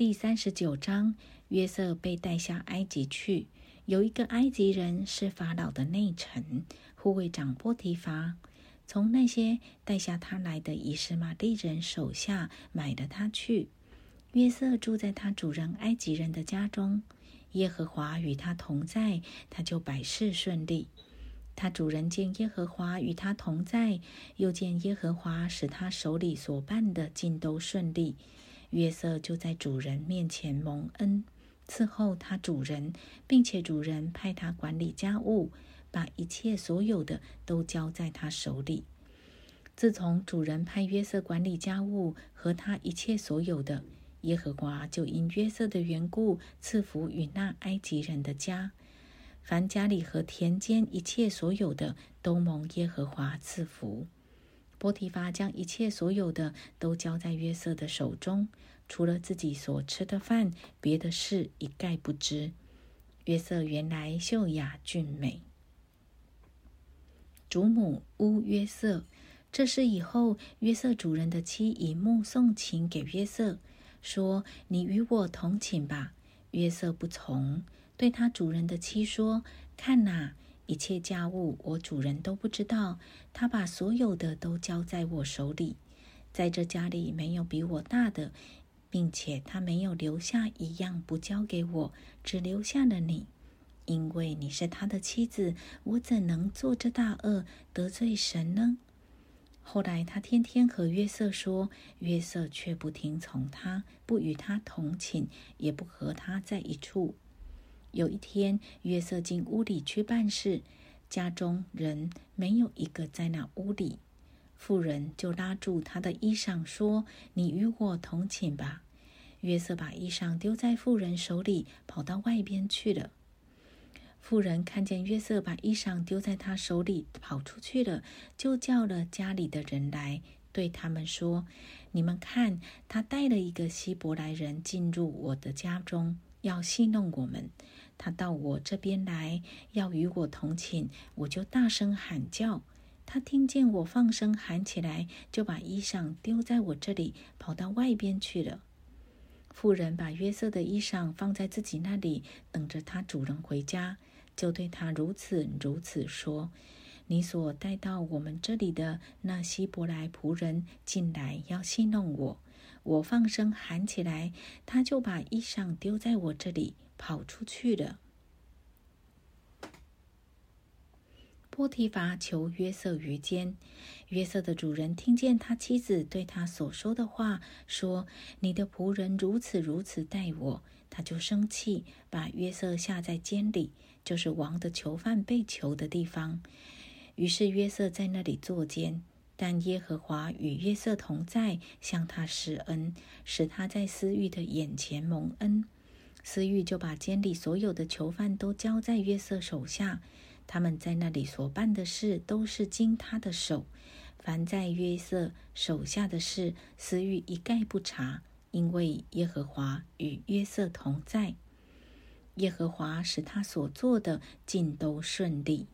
第三十九章，约瑟被带下埃及去。有一个埃及人是法老的内臣，护卫长波提乏，从那些带下他来的以实玛利人手下买了他去。约瑟住在他主人埃及人的家中，耶和华与他同在，他就百事顺利。他主人见耶和华与他同在，又见耶和华使他手里所办的尽都顺利，约瑟就在主人面前蒙恩。伺候他主人，并且主人派他管理家务，把一切所有的都交在他手里。自从主人派约瑟管理家务和他一切所有的，耶和华就因约瑟的缘故赐福与那埃及人的家，凡家里和田间一切所有的都蒙耶和华赐福。波提乏将一切所有的都交在约瑟的手中。除了自己所吃的饭，别的事一概不知。约瑟原来秀雅俊美。祖母乌约瑟，这是以后约瑟主人的妻以目送情给约瑟，说：“你与我同寝吧。”约瑟不从，对他主人的妻说：“看哪，一切家务我主人都不知道，他把所有的都交在我手里，在这家里没有比我大的。”并且他没有留下一样不交给我，只留下了你，因为你是他的妻子，我怎能做这大恶得罪神呢？后来他天天和约瑟说，约瑟却不听从他，不与他同寝，也不和他在一处。有一天，约瑟进屋里去办事，家中人没有一个在那屋里。妇人就拉住他的衣裳说：“你与我同寝吧。”约瑟把衣裳丢在妇人手里，跑到外边去了。妇人看见约瑟把衣裳丢在他手里跑出去了，就叫了家里的人来，对他们说：“你们看，他带了一个希伯来人进入我的家中，要戏弄我们。他到我这边来，要与我同寝，我就大声喊叫。”他听见我放声喊起来，就把衣裳丢在我这里，跑到外边去了。妇人把约瑟的衣裳放在自己那里，等着他主人回家，就对他如此如此说：“你所带到我们这里的那希伯来仆人进来要戏弄我，我放声喊起来，他就把衣裳丢在我这里，跑出去了。”波提乏求约瑟于奸，约瑟的主人听见他妻子对他所说的话，说：“你的仆人如此如此待我。”他就生气，把约瑟下在监里，就是王的囚犯被囚的地方。于是约瑟在那里坐监，但耶和华与约瑟同在，向他施恩，使他在私欲的眼前蒙恩。私欲就把监里所有的囚犯都交在约瑟手下。他们在那里所办的事，都是经他的手；凡在约瑟手下的事，私欲一概不查，因为耶和华与约瑟同在。耶和华使他所做的尽都顺利。